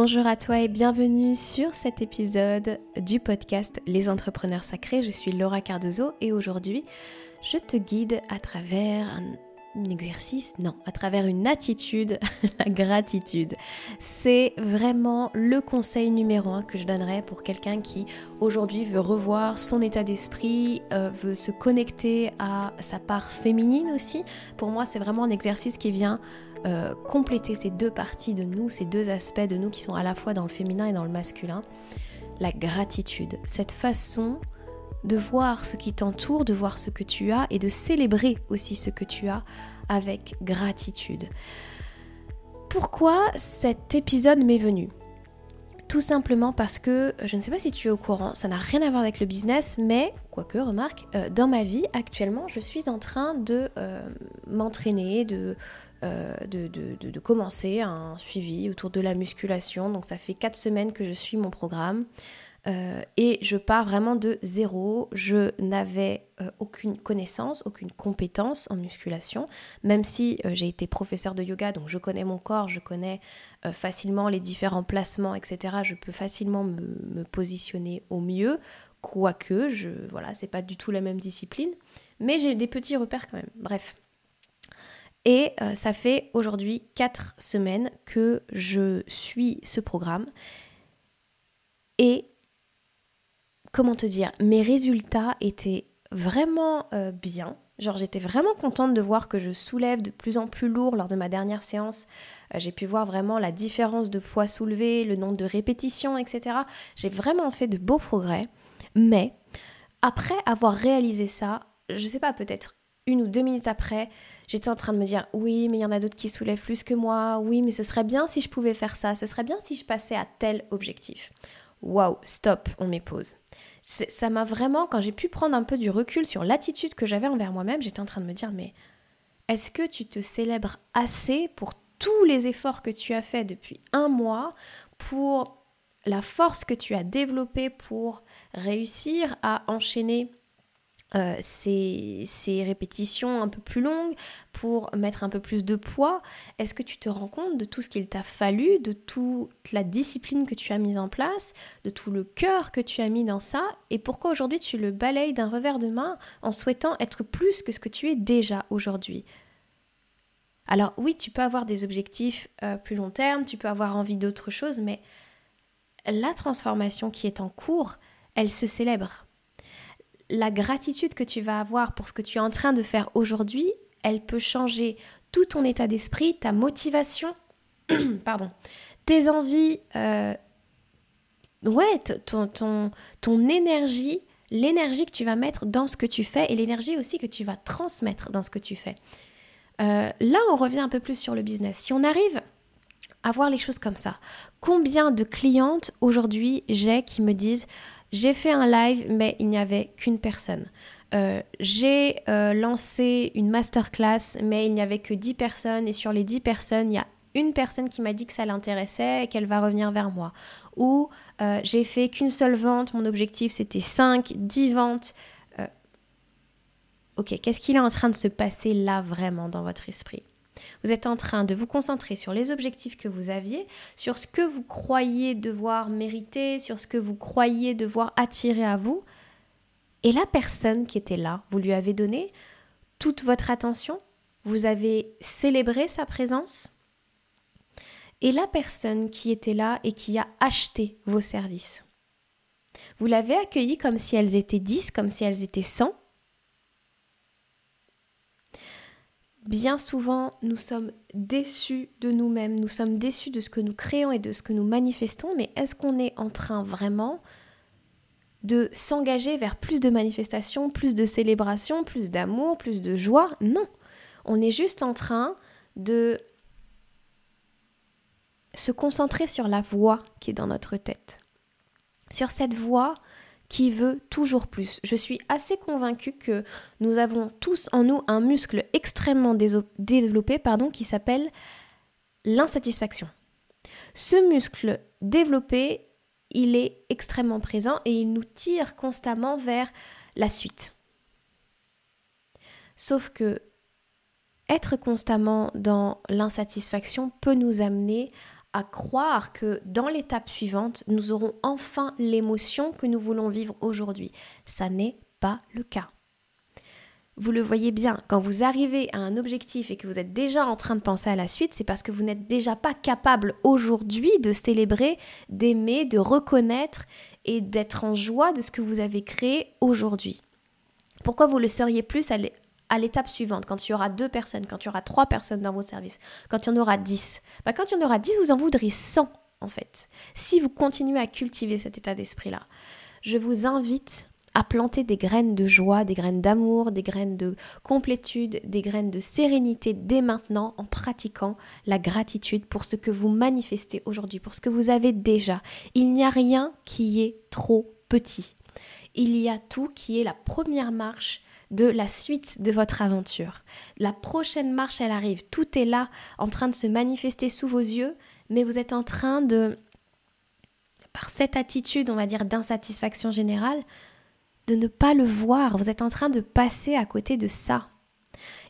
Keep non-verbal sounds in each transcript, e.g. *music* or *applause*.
Bonjour à toi et bienvenue sur cet épisode du podcast Les entrepreneurs sacrés. Je suis Laura Cardozo et aujourd'hui je te guide à travers un exercice, non, à travers une attitude, *laughs* la gratitude. C'est vraiment le conseil numéro un que je donnerais pour quelqu'un qui aujourd'hui veut revoir son état d'esprit, euh, veut se connecter à sa part féminine aussi. Pour moi, c'est vraiment un exercice qui vient euh, compléter ces deux parties de nous, ces deux aspects de nous qui sont à la fois dans le féminin et dans le masculin. La gratitude, cette façon de voir ce qui t'entoure, de voir ce que tu as et de célébrer aussi ce que tu as avec gratitude. Pourquoi cet épisode m'est venu? Tout simplement parce que, je ne sais pas si tu es au courant, ça n'a rien à voir avec le business, mais, quoique, remarque, euh, dans ma vie actuellement, je suis en train de euh, m'entraîner, euh, de, de, de, commencer un suivi autour de la musculation. Donc ça fait 4 semaines que je suis mon programme. Euh, et je pars vraiment de zéro. Je n'avais euh, aucune connaissance, aucune compétence en musculation, même si euh, j'ai été professeur de yoga, donc je connais mon corps, je connais facilement les différents placements, etc. Je peux facilement me, positionner au mieux, quoique, je, voilà, c'est pas du tout la même discipline, mais j'ai des petits repères quand même. Bref. Et ça fait aujourd'hui 4 semaines que je suis ce programme. Et comment te dire, mes résultats étaient vraiment euh, bien. Genre j'étais vraiment contente de voir que je soulève de plus en plus lourd lors de ma dernière séance. Euh, j'ai pu voir vraiment la différence de poids soulevé, le nombre de répétitions, etc. J'ai vraiment fait de beaux progrès. Mais après avoir réalisé ça, je sais pas, peut-être une ou deux minutes après, j'étais en train de me dire oui, mais il y en a d'autres qui soulèvent plus que moi. Oui, mais ce serait bien si je pouvais faire ça. Ce serait bien si je passais à tel objectif. Waouh, stop, on met pause. Ça m'a vraiment, quand j'ai pu prendre un peu du recul sur l'attitude que j'avais envers moi-même, j'étais en train de me dire, mais est-ce que tu te célèbres assez pour tous les efforts que tu as faits depuis un mois, pour la force que tu as développée pour réussir à enchaîner euh, ces, répétitions un peu plus longues pour mettre un peu plus de poids Est-ce que tu te rends compte de tout ce qu'il t'a fallu, de toute la discipline que tu as mise en place, de tout le cœur que tu as mis dans ça Et pourquoi aujourd'hui tu le balayes d'un revers de main en souhaitant être plus que ce que tu es déjà aujourd'hui? Alors oui, tu peux avoir des objectifs euh, plus long terme, tu peux avoir envie d'autre chose, mais la transformation qui est en cours, elle se célèbre la gratitude que tu vas avoir pour ce que tu es en train de faire aujourd'hui, elle peut changer tout ton état d'esprit, ta motivation, *clears throat* pardon, tes envies, euh, ouais, ton, ton, ton énergie, l'énergie que tu vas mettre dans ce que tu fais et l'énergie aussi que tu vas transmettre dans ce que tu fais. Euh, là, on revient un peu plus sur le business. Si on arrive à voir les choses comme ça, combien de clientes aujourd'hui j'ai qui me disent j'ai fait un live, mais il n'y avait qu'une personne. Euh, j'ai euh, lancé une masterclass, mais il n'y avait que 10 personnes. Et sur les 10 personnes, il y a une personne qui m'a dit que ça l'intéressait et qu'elle va revenir vers moi. Ou euh, j'ai fait qu'une seule vente, mon objectif c'était 5, 10 ventes. ok, qu'est-ce qu'il est en train de se passer là vraiment dans votre esprit? Vous êtes en train de vous concentrer sur les objectifs que vous aviez, sur ce que vous croyez devoir mériter, sur ce que vous croyez devoir attirer à vous. Et la personne qui était là, vous lui avez donné toute votre attention, vous avez célébré sa présence? Et la personne qui était là et qui a acheté vos services, vous l'avez accueillie comme si elles étaient 10, comme si elles étaient 100, bien souvent, nous sommes déçus de nous-mêmes, nous sommes déçus de ce que nous créons et de ce que nous manifestons, mais est-ce qu'on est en train vraiment de s'engager vers plus de manifestations, plus de célébrations, plus d'amour, plus de joie? Non. On est juste en train de se concentrer sur la voix qui est dans notre tête. Sur cette voix qui veut toujours plus. Je suis assez convaincue que nous avons tous en nous un muscle extrêmement développé pardon, qui s'appelle l'insatisfaction. Ce muscle développé, il est extrêmement présent et il nous tire constamment vers la suite. Sauf que être constamment dans l'insatisfaction peut nous amener à croire que dans l'étape suivante, nous aurons enfin l'émotion que nous voulons vivre aujourd'hui. Ça n'est pas le cas. Vous le voyez bien, quand vous arrivez à un objectif et que vous êtes déjà en train de penser à la suite, c'est parce que vous n'êtes déjà pas capable aujourd'hui de célébrer, d'aimer, de reconnaître et d'être en joie de ce que vous avez créé aujourd'hui. Pourquoi vous le seriez plus à l'étape suivante, quand il y aura deux personnes, quand il y aura trois personnes dans vos services, quand il y en aura dix bah, Quand il y en aura dix, vous en voudrez cent, en fait. Si vous continuez à cultiver cet état d'esprit-là, je vous invite à planter des graines de joie, des graines d'amour, des graines de complétude, des graines de sérénité dès maintenant en pratiquant la gratitude pour ce que vous manifestez aujourd'hui, pour ce que vous avez déjà. Il n'y a rien qui est trop petit. Il y a tout qui est la première marche de la suite de votre aventure. La prochaine marche, elle arrive. Tout est là en train de se manifester sous vos yeux, mais vous êtes en train de, par cette attitude, on va dire, d'insatisfaction générale, de ne pas le voir. Vous êtes en train de passer à côté de ça.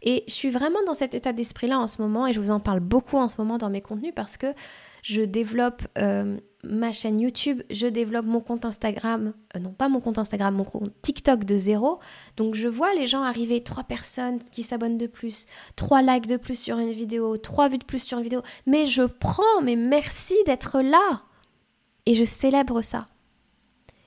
Et je suis vraiment dans cet état d'esprit-là en ce moment et je vous en parle beaucoup en ce moment dans mes contenus parce que je développe euh, ma chaîne YouTube, je développe mon compte Instagram, euh, non pas mon compte Instagram, mon compte TikTok de zéro. Donc je vois les gens arriver, trois personnes qui s'abonnent de plus, trois likes de plus sur une vidéo, trois vues de plus sur une vidéo. Mais je prends, mais merci d'être là. Et je célèbre ça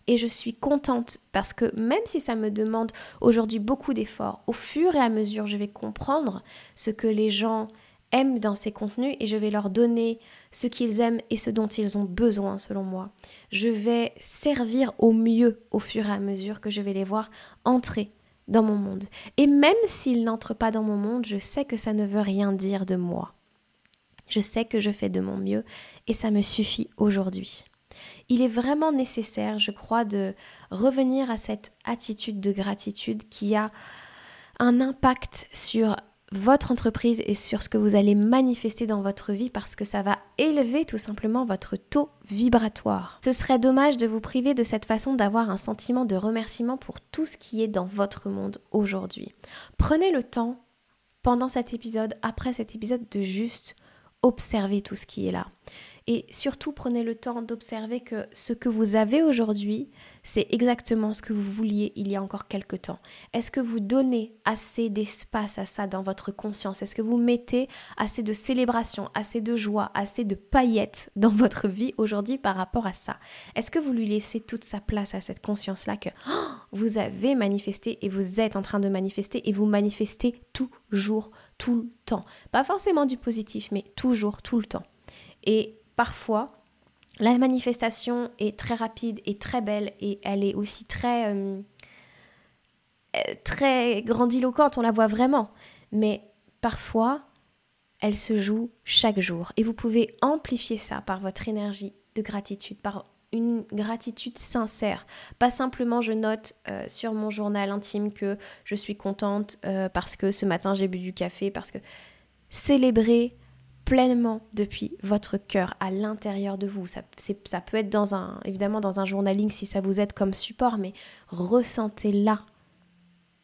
et je suis contente parce que même si ça me demande aujourd'hui beaucoup d'efforts, au fur et à mesure, je vais comprendre ce que les gens aiment dans ces contenus et je vais leur donner ce qu'ils aiment et ce dont ils ont besoin selon moi. Je vais servir au mieux au fur et à mesure que je vais les voir entrer dans mon monde. Et même s'ils n'entrent pas dans mon monde, je sais que ça ne veut rien dire de moi. Je sais que je fais de mon mieux et ça me suffit aujourd'hui il est vraiment nécessaire, je crois, de revenir à cette attitude de gratitude qui a un impact sur votre entreprise et sur ce que vous allez manifester dans votre vie parce que ça va élever tout simplement votre taux vibratoire. Ce serait dommage de vous priver de cette façon d'avoir un sentiment de remerciement pour tout ce qui est dans votre monde aujourd'hui. Prenez le temps pendant cet épisode, après cet épisode, de juste observer tout ce qui est là. Et surtout, prenez le temps d'observer que ce que vous avez aujourd'hui, c'est exactement ce que vous vouliez il y a encore quelque temps. Est-ce que vous donnez assez d'espace à ça dans votre conscience? Est-ce que vous mettez assez de célébration, assez de joie, assez de paillettes dans votre vie aujourd'hui par rapport à ça? Est-ce que vous lui laissez toute sa place à cette conscience-là que oh, vous avez manifesté et vous êtes en train de manifester et vous manifestez toujours, tout le temps? Pas forcément du positif, mais toujours, tout le temps. Et parfois, la manifestation est très rapide et très belle et elle est aussi très, euh, euh, très grandiloquente, on la voit vraiment. Mais parfois, elle se joue chaque jour et vous pouvez amplifier ça par votre énergie de gratitude, par une gratitude sincère. Pas simplement je note euh, sur mon journal intime que je suis contente parce que ce matin j'ai bu du café, parce que célébrer pleinement depuis votre cœur, à l'intérieur de vous. Ça, ça peut être dans un, évidemment dans un journaling si ça vous aide comme support, mais ressentez-la,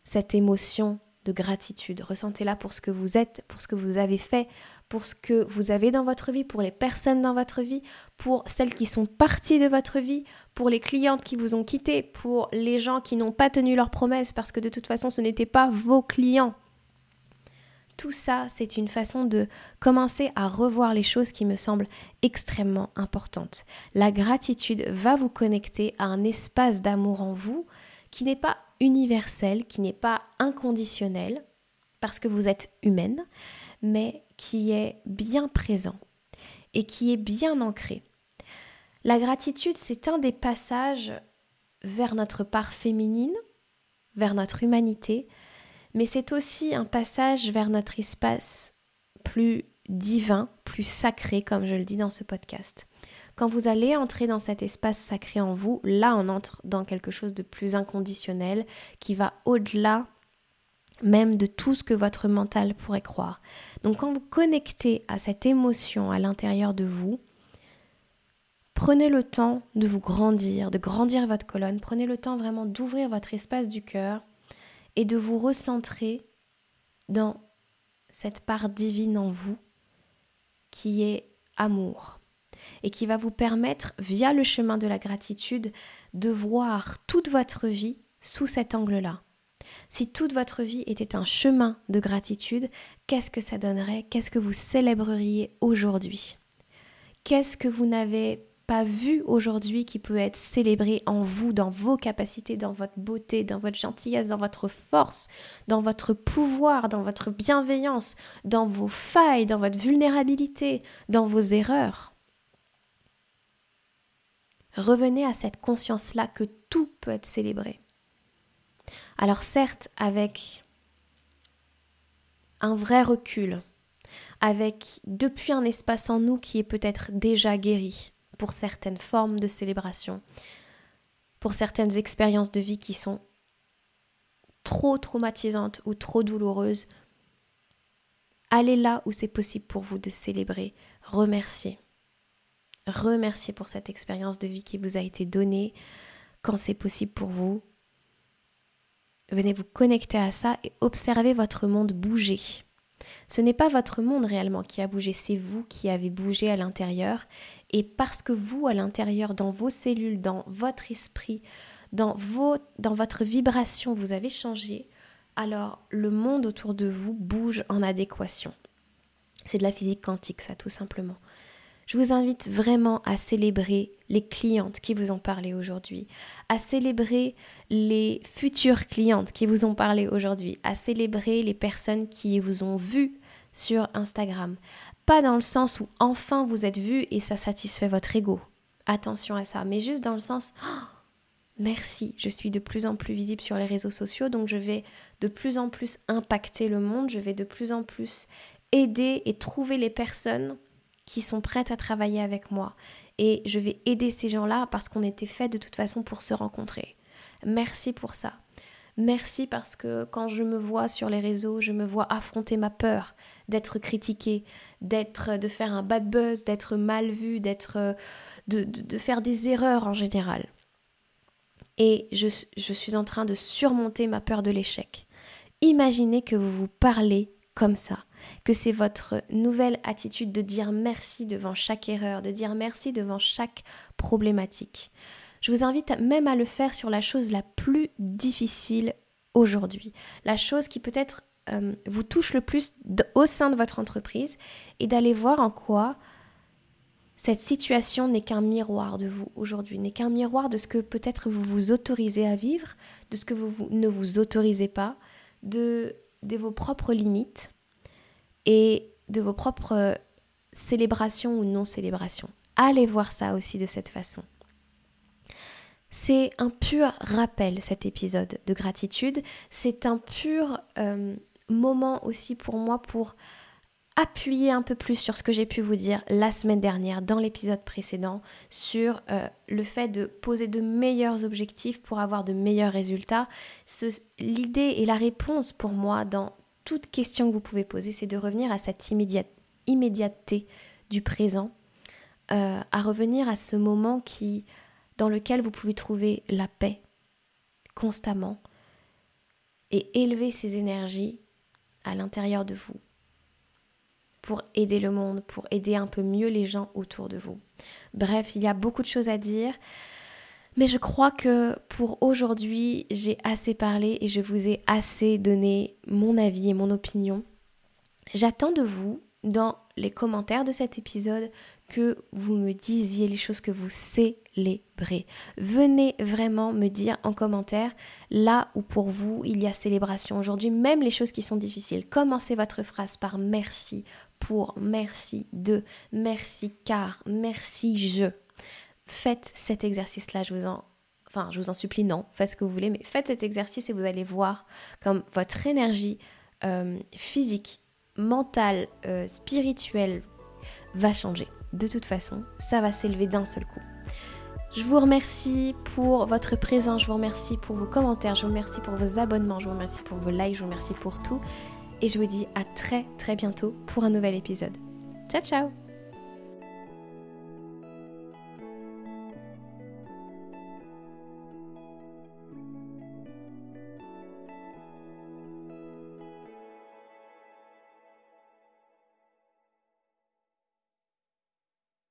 cette émotion de gratitude. Ressentez-la pour ce que vous êtes, pour ce que vous avez fait, pour ce que vous avez dans votre vie, pour les personnes dans votre vie, pour celles qui sont parties de votre vie, pour les clientes qui vous ont quitté, pour les gens qui n'ont pas tenu leurs promesses parce que de toute façon ce n'était pas vos clients. Tout ça, c'est une façon de commencer à revoir les choses qui me semblent extrêmement importantes. La gratitude va vous connecter à un espace d'amour en vous qui n'est pas universel, qui n'est pas inconditionnel, parce que vous êtes humaine, mais qui est bien présent et qui est bien ancré. La gratitude, c'est un des passages vers notre part féminine, vers notre humanité, mais c'est aussi un passage vers notre espace plus divin, plus sacré, comme je le dis dans ce podcast. Quand vous allez entrer dans cet espace sacré en vous, là on entre dans quelque chose de plus inconditionnel, qui va au-delà même de tout ce que votre mental pourrait croire. Donc quand vous connectez à cette émotion à l'intérieur de vous, prenez le temps de vous grandir, de grandir votre colonne, prenez le temps vraiment d'ouvrir votre espace du cœur et de vous recentrer dans cette part divine en vous qui est amour. et qui va vous permettre, via le chemin de la gratitude, de voir toute votre vie sous cet angle-là. Si toute votre vie était un chemin de gratitude, qu'est-ce que ça donnerait? Qu'est-ce que vous célébreriez aujourd'hui? Qu'est-ce que vous n'avez pas vu aujourd'hui qui peut être célébré en vous, dans vos capacités, dans votre beauté, dans votre gentillesse, dans votre force, dans votre pouvoir, dans votre bienveillance, dans vos failles, dans votre vulnérabilité, dans vos erreurs. Revenez à cette conscience-là que tout peut être célébré. Alors certes, avec un vrai recul, avec depuis un espace en nous qui est peut-être déjà guéri, pour certaines formes de célébration, pour certaines expériences de vie qui sont trop traumatisantes ou trop douloureuses. Allez là où c'est possible pour vous de célébrer, remercier. Remerciez pour cette expérience de vie qui vous a été donnée quand c'est possible pour vous. Venez vous connecter à ça et observez votre monde bouger. Ce n'est pas votre monde réellement qui a bougé, c'est vous qui avez bougé à l'intérieur. Et parce que vous, à l'intérieur, dans vos cellules, dans votre esprit, dans, vos, dans votre vibration, vous avez changé, alors le monde autour de vous bouge en adéquation. C'est de la physique quantique, ça, tout simplement. Je vous invite vraiment à célébrer les clientes qui vous ont parlé aujourd'hui, à célébrer les futures clientes qui vous ont parlé aujourd'hui, à célébrer les personnes qui vous ont vu sur Instagram. Pas dans le sens où enfin vous êtes vu et ça satisfait votre ego. Attention à ça, mais juste dans le sens oh, merci, je suis de plus en plus visible sur les réseaux sociaux, donc je vais de plus en plus impacter le monde, je vais de plus en plus aider et trouver les personnes qui sont prêtes à travailler avec moi. Et je vais aider ces gens-là parce qu'on était fait de toute façon pour se rencontrer. Merci pour ça. Merci parce que quand je me vois sur les réseaux, je me vois affronter ma peur d'être critiquée, d'être, de faire un bad buzz, d'être mal vue, d'être, de, de, faire des erreurs en général. Et je, je suis en train de surmonter ma peur de l'échec. Imaginez que vous vous parlez comme ça, que c'est votre nouvelle attitude de dire merci devant chaque erreur, de dire merci devant chaque problématique. Je vous invite même à le faire sur la chose la plus difficile aujourd'hui, la chose qui peut-être euh, vous touche le plus au sein de votre entreprise et d'aller voir en quoi cette situation n'est qu'un miroir de vous aujourd'hui, n'est qu'un miroir de ce que peut-être vous vous autorisez à vivre, de ce que vous ne vous autorisez pas, de de vos propres limites et de vos propres célébrations ou non-célébrations. Allez voir ça aussi de cette façon. C'est un pur rappel cet épisode de gratitude. C'est un pur euh, moment aussi pour moi pour appuyer un peu plus sur ce que j'ai pu vous dire la semaine dernière dans l'épisode précédent sur euh, le fait de poser de meilleurs objectifs pour avoir de meilleurs résultats. L'idée et la réponse pour moi dans toute question que vous pouvez poser, c'est de revenir à cette immédiateté du présent, euh, à revenir à ce moment qui, dans lequel vous pouvez trouver la paix constamment et élever ces énergies à l'intérieur de vous pour aider le monde, pour aider un peu mieux les gens autour de vous. Bref, il y a beaucoup de choses à dire. Mais je crois que pour aujourd'hui, j'ai assez parlé et je vous ai assez donné mon avis et mon opinion. J'attends de vous, dans les commentaires de cet épisode, que vous me disiez les choses que vous célébrez. Venez vraiment me dire en commentaire là où pour vous il y a célébration aujourd'hui, même les choses qui sont difficiles. Commencez votre phrase par merci pour, merci de, merci car, merci je. Faites cet exercice-là, je vous en enfin je vous en supplie, non, faites ce que vous voulez, mais faites cet exercice et vous allez voir comme votre énergie euh, physique, mentale, euh, spirituelle va changer. De toute façon, ça va s'élever d'un seul coup. Je vous remercie pour votre présence, je vous remercie pour vos commentaires, je vous remercie pour vos abonnements, je vous remercie pour vos likes, je vous remercie pour tout et je vous dis à très très bientôt pour un nouvel épisode. Ciao ciao